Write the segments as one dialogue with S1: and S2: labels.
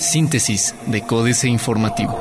S1: Síntesis de Códice Informativo.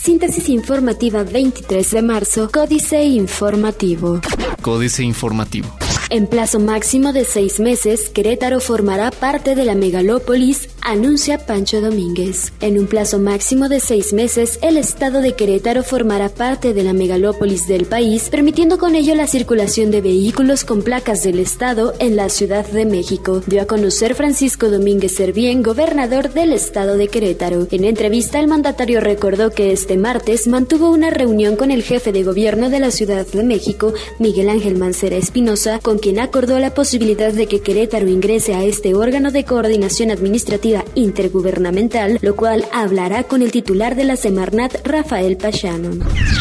S2: Síntesis informativa 23 de marzo, Códice Informativo.
S1: Códice Informativo.
S2: En plazo máximo de seis meses, Querétaro formará parte de la megalópolis anuncia Pancho Domínguez. En un plazo máximo de seis meses, el estado de Querétaro formará parte de la megalópolis del país, permitiendo con ello la circulación de vehículos con placas del estado en la Ciudad de México, dio a conocer Francisco Domínguez Servién, gobernador del estado de Querétaro. En entrevista, el mandatario recordó que este martes mantuvo una reunión con el jefe de gobierno de la Ciudad de México, Miguel Ángel Mancera Espinosa, con quien acordó la posibilidad de que Querétaro ingrese a este órgano de coordinación administrativa intergubernamental, lo cual hablará con el titular de la Semarnat, Rafael Pachano.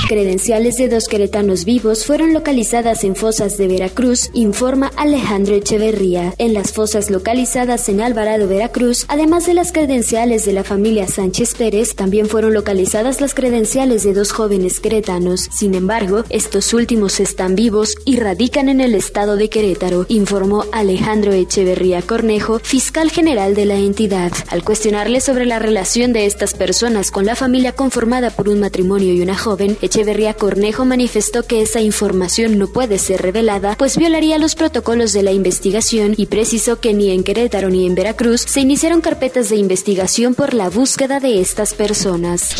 S2: Credenciales de dos queretanos vivos fueron localizadas en fosas de Veracruz, informa Alejandro Echeverría. En las fosas localizadas en Alvarado, Veracruz, además de las credenciales de la familia Sánchez Pérez, también fueron localizadas las credenciales de dos jóvenes queretanos. Sin embargo, estos últimos están vivos y radican en el estado de Querétaro, informó Alejandro Echeverría Cornejo, fiscal general de la entidad. Al cuestionarle sobre la relación de estas personas con la familia conformada por un matrimonio y una joven, Echeverría Cornejo manifestó que esa información no puede ser revelada, pues violaría los protocolos de la investigación y precisó que ni en Querétaro ni en Veracruz se iniciaron carpetas de investigación por la búsqueda de estas personas.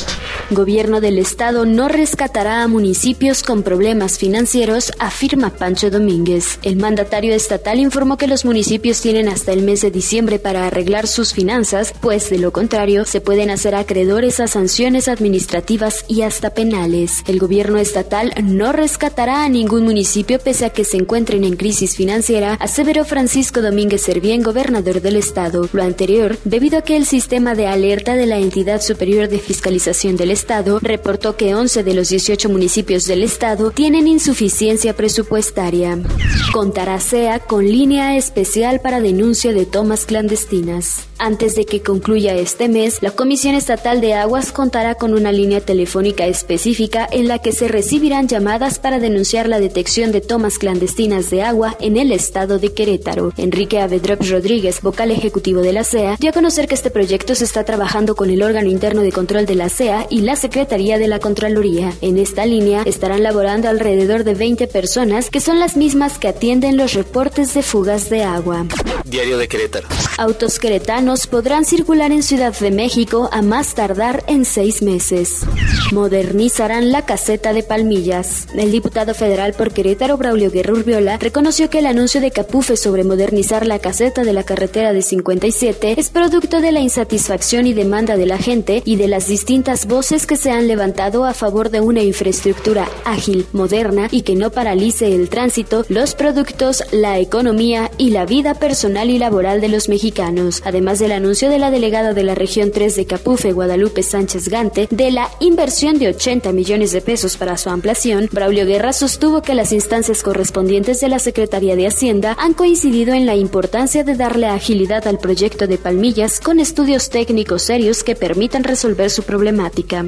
S2: Gobierno del Estado no rescatará a municipios con problemas financieros, afirma Pancho Domínguez. El mandatario estatal informó que los municipios tienen hasta el mes de diciembre para arreglar sus finanzas pues de lo contrario se pueden hacer acreedores a sanciones administrativas y hasta penales. El gobierno estatal no rescatará a ningún municipio pese a que se encuentren en crisis financiera, aseveró Francisco Domínguez Servién, gobernador del estado. Lo anterior, debido a que el sistema de alerta de la entidad superior de fiscalización del estado reportó que 11 de los 18 municipios del estado tienen insuficiencia presupuestaria. Contará SEA con línea especial para denuncia de tomas clandestinas. Antes de que concluya este mes, la Comisión Estatal de Aguas contará con una línea telefónica específica en la que se recibirán llamadas para denunciar la detección de tomas clandestinas de agua en el estado de Querétaro. Enrique Avedrop Rodríguez, vocal ejecutivo de la CEA, dio a conocer que este proyecto se está trabajando con el órgano interno de control de la CEA y la Secretaría de la Contraloría. En esta línea estarán laborando alrededor de 20 personas que son las mismas que atienden los reportes de fugas de agua.
S1: Diario de Querétaro.
S2: Autos queretanos podrán circular en Ciudad de México a más tardar en seis meses. Modernizarán la caseta de Palmillas. El diputado federal por Querétaro, Braulio Guerra Urbiola, reconoció que el anuncio de Capufe sobre modernizar la caseta de la carretera de 57 es producto de la insatisfacción y demanda de la gente y de las distintas voces que se han levantado a favor de una infraestructura ágil, moderna y que no paralice el tránsito, los productos, la economía y la vida personal y laboral de los mexicanos, además del anuncio de la delegada de la región 3 de Capufe, Guadalupe Sánchez Gante, de la inversión de 80 millones de pesos para su ampliación, Braulio Guerra sostuvo que las instancias correspondientes de la Secretaría de Hacienda han coincidido en la importancia de darle agilidad al proyecto de Palmillas con estudios técnicos serios que permitan resolver su problemática.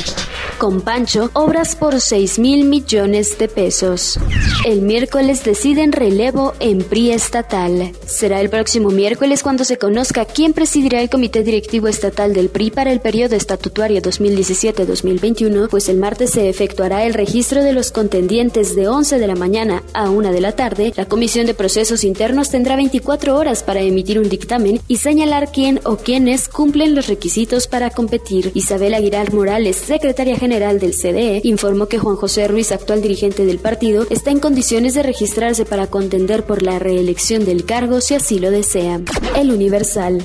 S2: Con Pancho, obras por 6 mil millones de pesos. El miércoles deciden relevo en PRI estatal. Será el próximo miércoles cuando se conozca quién presidirá el Comité Directivo Estatal del PRI para el periodo estatutario 2017-2021, pues el martes se efectuará el registro de los contendientes de 11 de la mañana a 1 de la tarde. La Comisión de Procesos Internos tendrá 24 horas para emitir un dictamen y señalar quién o quiénes cumplen los requisitos para competir. Isabel Aguilar Morales, secretaria general del CDE, informó que Juan José Ruiz, actual dirigente del partido, está en condiciones de registrarse para contender por la reelección del cargo si así lo desea. El Universal.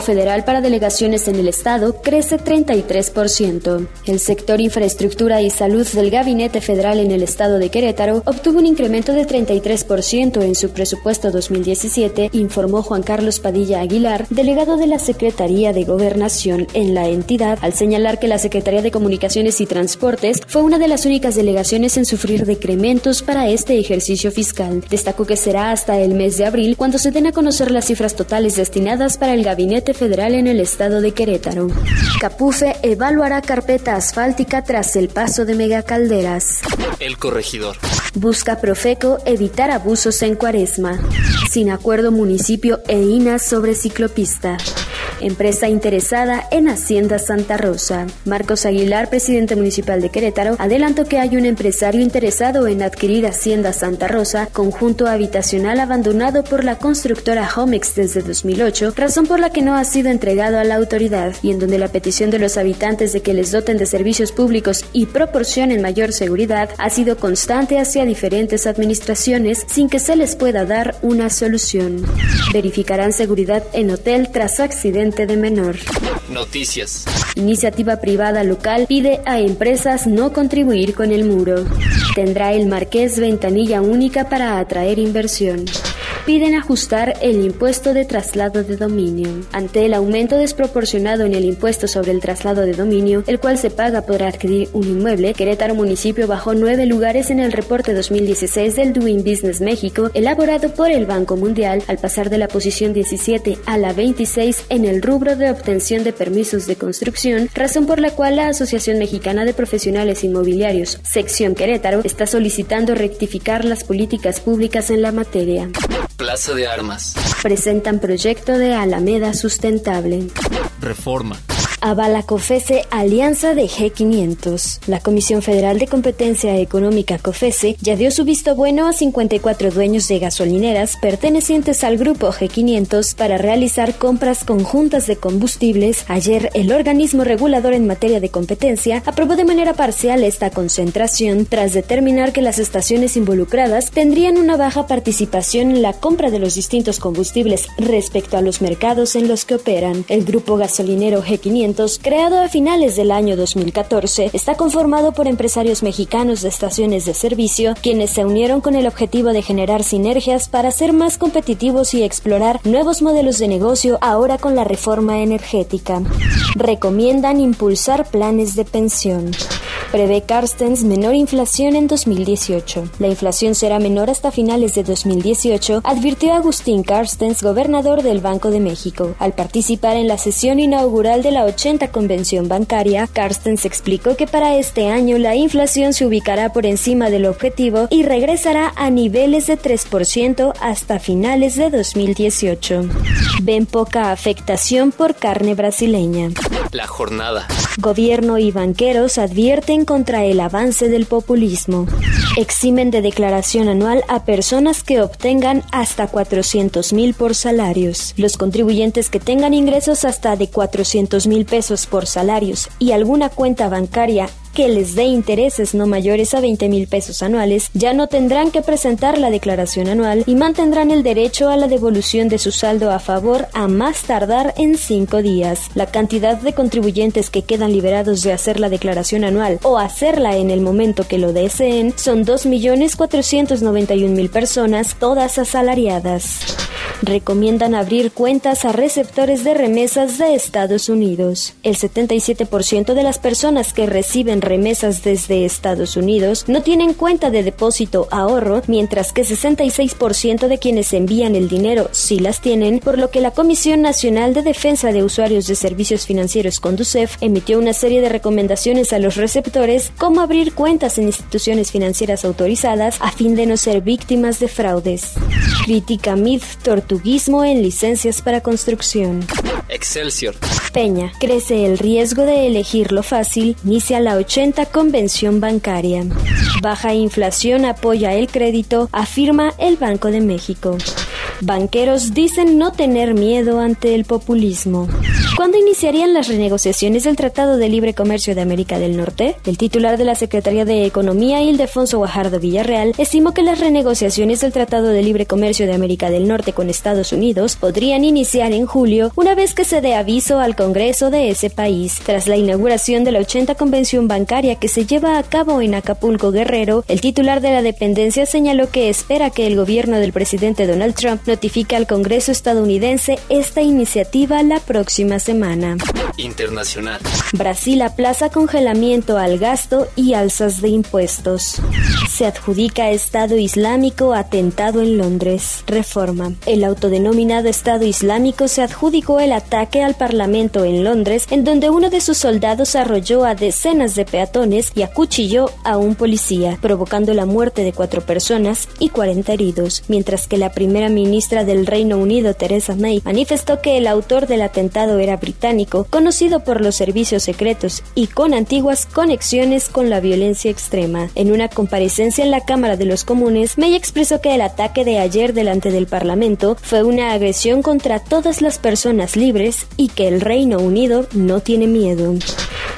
S2: Federal para Delegaciones en el Estado crece 33%. El sector infraestructura y salud del Gabinete Federal en el Estado de Querétaro obtuvo un incremento de 33% en su presupuesto 2017, informó Juan Carlos Padilla Aguilar, delegado de la Secretaría de Gobernación en la entidad, al señalar que la Secretaría de Comunicaciones y Transportes fue una de las únicas delegaciones en sufrir decrementos para este ejercicio fiscal. Destacó que será hasta el mes de abril cuando se den a conocer las cifras totales destinadas para el gabinete gabinete federal en el estado de Querétaro. Capufe evaluará carpeta asfáltica tras el paso de megacalderas.
S1: El corregidor.
S2: Busca Profeco evitar abusos en cuaresma. Sin acuerdo municipio e INA sobre ciclopista empresa interesada en Hacienda Santa Rosa. Marcos Aguilar, presidente municipal de Querétaro, adelantó que hay un empresario interesado en adquirir Hacienda Santa Rosa, conjunto habitacional abandonado por la constructora Homex desde 2008, razón por la que no ha sido entregado a la autoridad y en donde la petición de los habitantes de que les doten de servicios públicos y proporcionen mayor seguridad ha sido constante hacia diferentes administraciones sin que se les pueda dar una solución. Verificarán seguridad en hotel tras accidente de menor.
S1: Noticias.
S2: Iniciativa privada local pide a empresas no contribuir con el muro. Tendrá el Marqués ventanilla única para atraer inversión piden ajustar el impuesto de traslado de dominio. Ante el aumento desproporcionado en el impuesto sobre el traslado de dominio, el cual se paga por adquirir un inmueble, Querétaro Municipio bajó nueve lugares en el reporte 2016 del Doing Business México, elaborado por el Banco Mundial, al pasar de la posición 17 a la 26 en el rubro de obtención de permisos de construcción, razón por la cual la Asociación Mexicana de Profesionales Inmobiliarios, sección Querétaro, está solicitando rectificar las políticas públicas en la materia.
S1: Plaza de Armas.
S2: Presentan proyecto de Alameda Sustentable.
S1: Reforma.
S2: Avala COFESE Alianza de G500. La Comisión Federal de Competencia Económica COFESE ya dio su visto bueno a 54 dueños de gasolineras pertenecientes al grupo G500 para realizar compras conjuntas de combustibles. Ayer el organismo regulador en materia de competencia aprobó de manera parcial esta concentración tras determinar que las estaciones involucradas tendrían una baja participación en la compra de los distintos combustibles respecto a los mercados en los que operan. El grupo gasolinero G500 creado a finales del año 2014, está conformado por empresarios mexicanos de estaciones de servicio, quienes se unieron con el objetivo de generar sinergias para ser más competitivos y explorar nuevos modelos de negocio ahora con la reforma energética. Recomiendan impulsar planes de pensión. Prevé Carstens menor inflación en 2018. La inflación será menor hasta finales de 2018, advirtió Agustín Carstens, gobernador del Banco de México. Al participar en la sesión inaugural de la 80 Convención Bancaria, Carstens explicó que para este año la inflación se ubicará por encima del objetivo y regresará a niveles de 3% hasta finales de 2018. Ven poca afectación por carne brasileña.
S1: La jornada.
S2: Gobierno y banqueros advierten contra el avance del populismo. Eximen de declaración anual a personas que obtengan hasta 400 mil por salarios. Los contribuyentes que tengan ingresos hasta de 400 mil pesos por salarios y alguna cuenta bancaria que les dé intereses no mayores a 20 mil pesos anuales, ya no tendrán que presentar la declaración anual y mantendrán el derecho a la devolución de su saldo a favor a más tardar en cinco días. La cantidad de contribuyentes que quedan liberados de hacer la declaración anual o hacerla en el momento que lo deseen son 2.491.000 personas, todas asalariadas recomiendan abrir cuentas a receptores de remesas de Estados Unidos. El 77% de las personas que reciben remesas desde Estados Unidos no tienen cuenta de depósito ahorro, mientras que 66% de quienes envían el dinero sí las tienen, por lo que la Comisión Nacional de Defensa de Usuarios de Servicios Financieros Conducef emitió una serie de recomendaciones a los receptores como abrir cuentas en instituciones financieras autorizadas a fin de no ser víctimas de fraudes. Crítica MID Tortuguismo en licencias para construcción.
S1: Excelsior.
S2: Peña. Crece el riesgo de elegir lo fácil. Inicia la 80 Convención Bancaria. Baja inflación apoya el crédito, afirma el Banco de México. Banqueros dicen no tener miedo ante el populismo. ¿Cuándo iniciarían las renegociaciones del Tratado de Libre Comercio de América del Norte? El titular de la Secretaría de Economía, Ildefonso Guajardo Villarreal, estimó que las renegociaciones del Tratado de Libre Comercio de América del Norte con Estados Unidos podrían iniciar en julio, una vez que se dé aviso al Congreso de ese país. Tras la inauguración de la 80 Convención Bancaria que se lleva a cabo en Acapulco Guerrero, el titular de la dependencia señaló que espera que el gobierno del presidente Donald Trump notifique al Congreso estadounidense esta iniciativa la próxima semana.
S1: Internacional.
S2: Brasil aplaza congelamiento al gasto y alzas de impuestos. Se adjudica Estado Islámico atentado en Londres. Reforma. El autodenominado Estado Islámico se adjudicó el ataque al Parlamento en Londres, en donde uno de sus soldados arrolló a decenas de peatones y acuchilló a un policía, provocando la muerte de cuatro personas y 40 heridos, mientras que la primera ministra del Reino Unido, Theresa May, manifestó que el autor del atentado era británico, conocido por los servicios secretos y con antiguas conexiones con la violencia extrema. En una comparecencia en la Cámara de los Comunes, May expresó que el ataque de ayer delante del Parlamento fue una agresión contra todas las personas libres y que el Reino Unido no tiene miedo.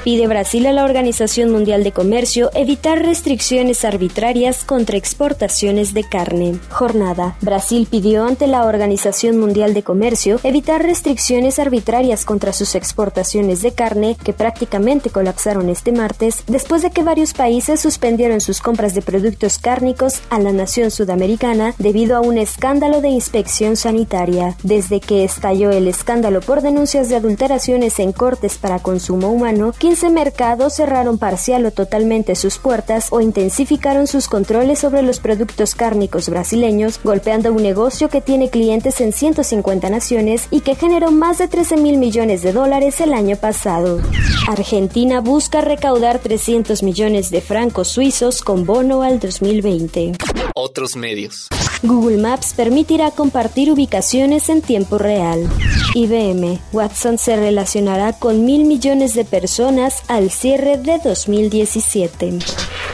S2: Pide Brasil a la Organización Mundial de Comercio evitar restricciones arbitrarias contra exportaciones de carne. Jornada. Brasil pidió ante la Organización Mundial de Comercio evitar restricciones arbitrarias contra sus exportaciones de carne que prácticamente colapsaron este martes después de que varios países suspendieron sus compras de productos cárnicos a la nación sudamericana debido a un escándalo de inspección sanitaria. Desde que estalló el escándalo por denuncias de adulteraciones en cortes para consumo humano, 15 mercados cerraron parcial o totalmente sus puertas o intensificaron sus controles sobre los productos cárnicos brasileños, golpeando un negocio que tiene clientes en 150 naciones y que generó más de 13 mil millones de dólares el año pasado. Argentina busca recaudar 300 millones de francos suizos con bono al 2020.
S1: Otros medios.
S2: Google Maps permitirá compartir ubicaciones en tiempo real. IBM, Watson se relacionará con mil millones de personas al cierre de 2017.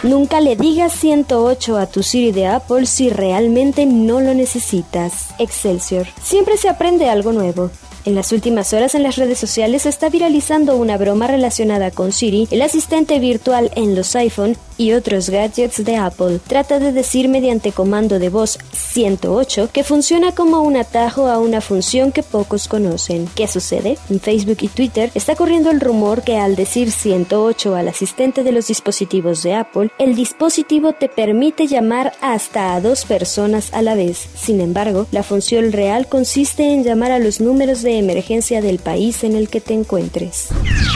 S2: Nunca le digas 108 a tu Siri de Apple si realmente no lo necesitas. Excelsior. Siempre se aprende algo nuevo. En las últimas horas en las redes sociales se está viralizando una broma relacionada con Siri, el asistente virtual en los iPhone y otros gadgets de Apple. Trata de decir mediante comando de voz 108 que funciona como un atajo a una función que pocos conocen. ¿Qué sucede? En Facebook y Twitter está corriendo el rumor que al decir 108 al asistente de los dispositivos de Apple, el dispositivo te permite llamar hasta a dos personas a la vez. Sin embargo, la función real consiste en llamar a los números de emergencia del país en el que te encuentres.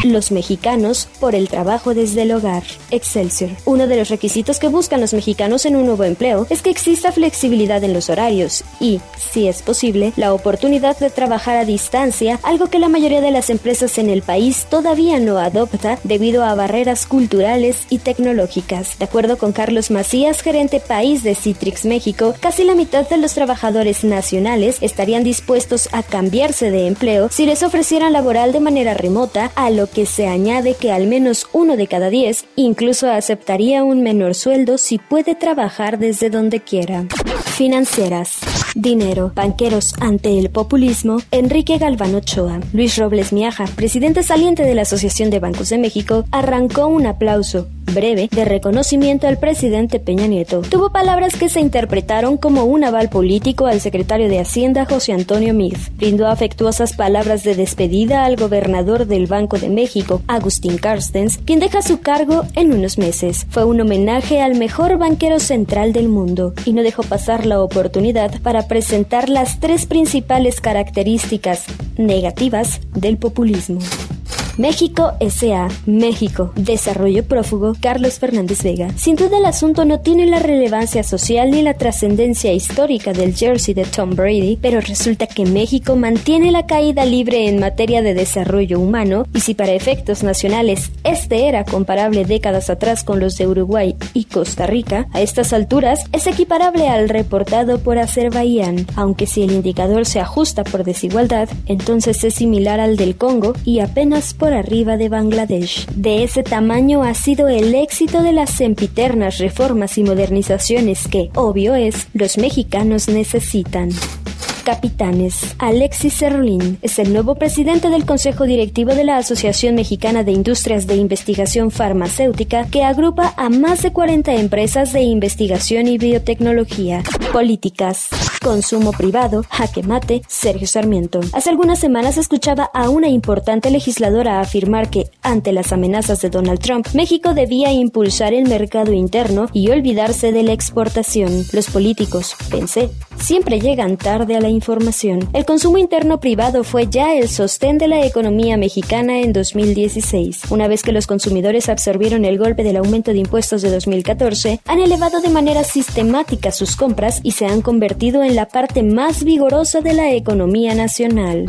S2: Los mexicanos por el trabajo desde el hogar. Excelsior. Uno de los requisitos que buscan los mexicanos en un nuevo empleo es que exista flexibilidad en los horarios y, si es posible, la oportunidad de trabajar a distancia, algo que la mayoría de las empresas en el país todavía no adopta debido a barreras culturales y tecnológicas. De acuerdo con Carlos Macías, gerente país de Citrix México, casi la mitad de los trabajadores nacionales estarían dispuestos a cambiarse de empleo si les ofrecieran laboral de manera remota, a lo que se añade que al menos uno de cada diez incluso aceptaría un menor sueldo si puede trabajar desde donde quiera. Financieras. Dinero, banqueros ante el populismo, Enrique Galván Ochoa. Luis Robles Miaja, presidente saliente de la Asociación de Bancos de México, arrancó un aplauso breve de reconocimiento al presidente Peña Nieto. Tuvo palabras que se interpretaron como un aval político al secretario de Hacienda José Antonio Miz. Brindó afectuosas palabras de despedida al gobernador del Banco de México, Agustín Carstens, quien deja su cargo en unos meses. Fue un homenaje al mejor banquero central del mundo y no dejó pasar la oportunidad para presentar las tres principales características negativas del populismo. México S.A. México. Desarrollo prófugo. Carlos Fernández Vega. Sin duda el asunto no tiene la relevancia social ni la trascendencia histórica del jersey de Tom Brady, pero resulta que México mantiene la caída libre en materia de desarrollo humano y si para efectos nacionales este era comparable décadas atrás con los de Uruguay y Costa Rica, a estas alturas es equiparable al reportado por Azerbaiyán, aunque si el indicador se ajusta por desigualdad, entonces es similar al del Congo y apenas por arriba de Bangladesh. De ese tamaño ha sido el éxito de las sempiternas reformas y modernizaciones que, obvio es, los mexicanos necesitan capitanes. Alexis Cerrolín es el nuevo presidente del Consejo Directivo de la Asociación Mexicana de Industrias de Investigación Farmacéutica, que agrupa a más de 40 empresas de investigación y biotecnología. Políticas. Consumo privado, jaque mate, Sergio Sarmiento. Hace algunas semanas escuchaba a una importante legisladora afirmar que, ante las amenazas de Donald Trump, México debía impulsar el mercado interno y olvidarse de la exportación. Los políticos, pensé, siempre llegan tarde a la información. El consumo interno privado fue ya el sostén de la economía mexicana en 2016. Una vez que los consumidores absorbieron el golpe del aumento de impuestos de 2014, han elevado de manera sistemática sus compras y se han convertido en la parte más vigorosa de la economía nacional.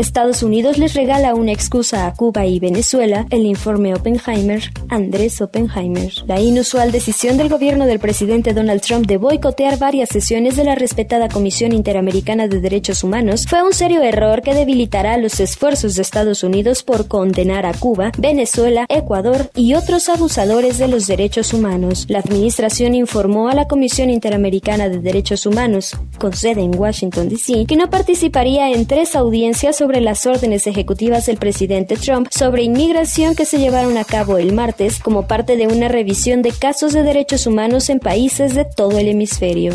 S2: Estados Unidos les regala una excusa a Cuba y Venezuela, el informe Oppenheimer, Andrés Oppenheimer. La inusual decisión del gobierno del presidente Donald Trump de boicotear varias sesiones de la respetada Comisión Interamericana de Derechos Humanos fue un serio error que debilitará los esfuerzos de Estados Unidos por condenar a Cuba, Venezuela, Ecuador y otros abusadores de los derechos humanos. La administración informó a la Comisión Interamericana de Derechos Humanos, con sede en Washington, D.C., que no participaría en tres audiencias sobre las órdenes ejecutivas del presidente Trump sobre inmigración que se llevaron a cabo el martes como parte de una revisión de casos de derechos humanos en países de todo el hemisferio.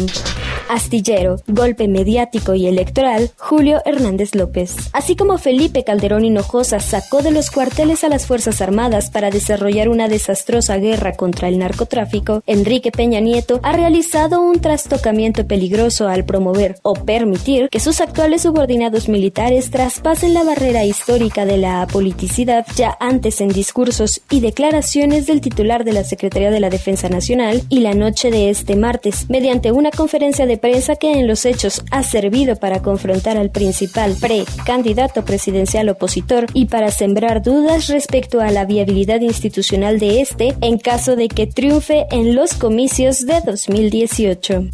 S2: Astillero, golpe mediático y electoral, Julio Hernández López. Así como Felipe Calderón Hinojosa sacó de los cuarteles a las Fuerzas Armadas para desarrollar una desastrosa guerra contra el narcotráfico, Enrique Peña Nieto ha realizado un trastocamiento peligroso al promover o permitir que sus actuales subordinados militares traspasen la barrera histórica de la apoliticidad ya antes en discursos y declaraciones del titular de la Secretaría de la Defensa Nacional y la noche de este martes, mediante una conferencia de prensa que en los hechos ha servido para confrontar al principal pre-candidato presidencial opositor y para sembrar dudas respecto a la viabilidad institucional de este en caso de que triunfe en los comicios de 2018.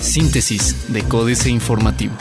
S1: Síntesis de Códice Informativo.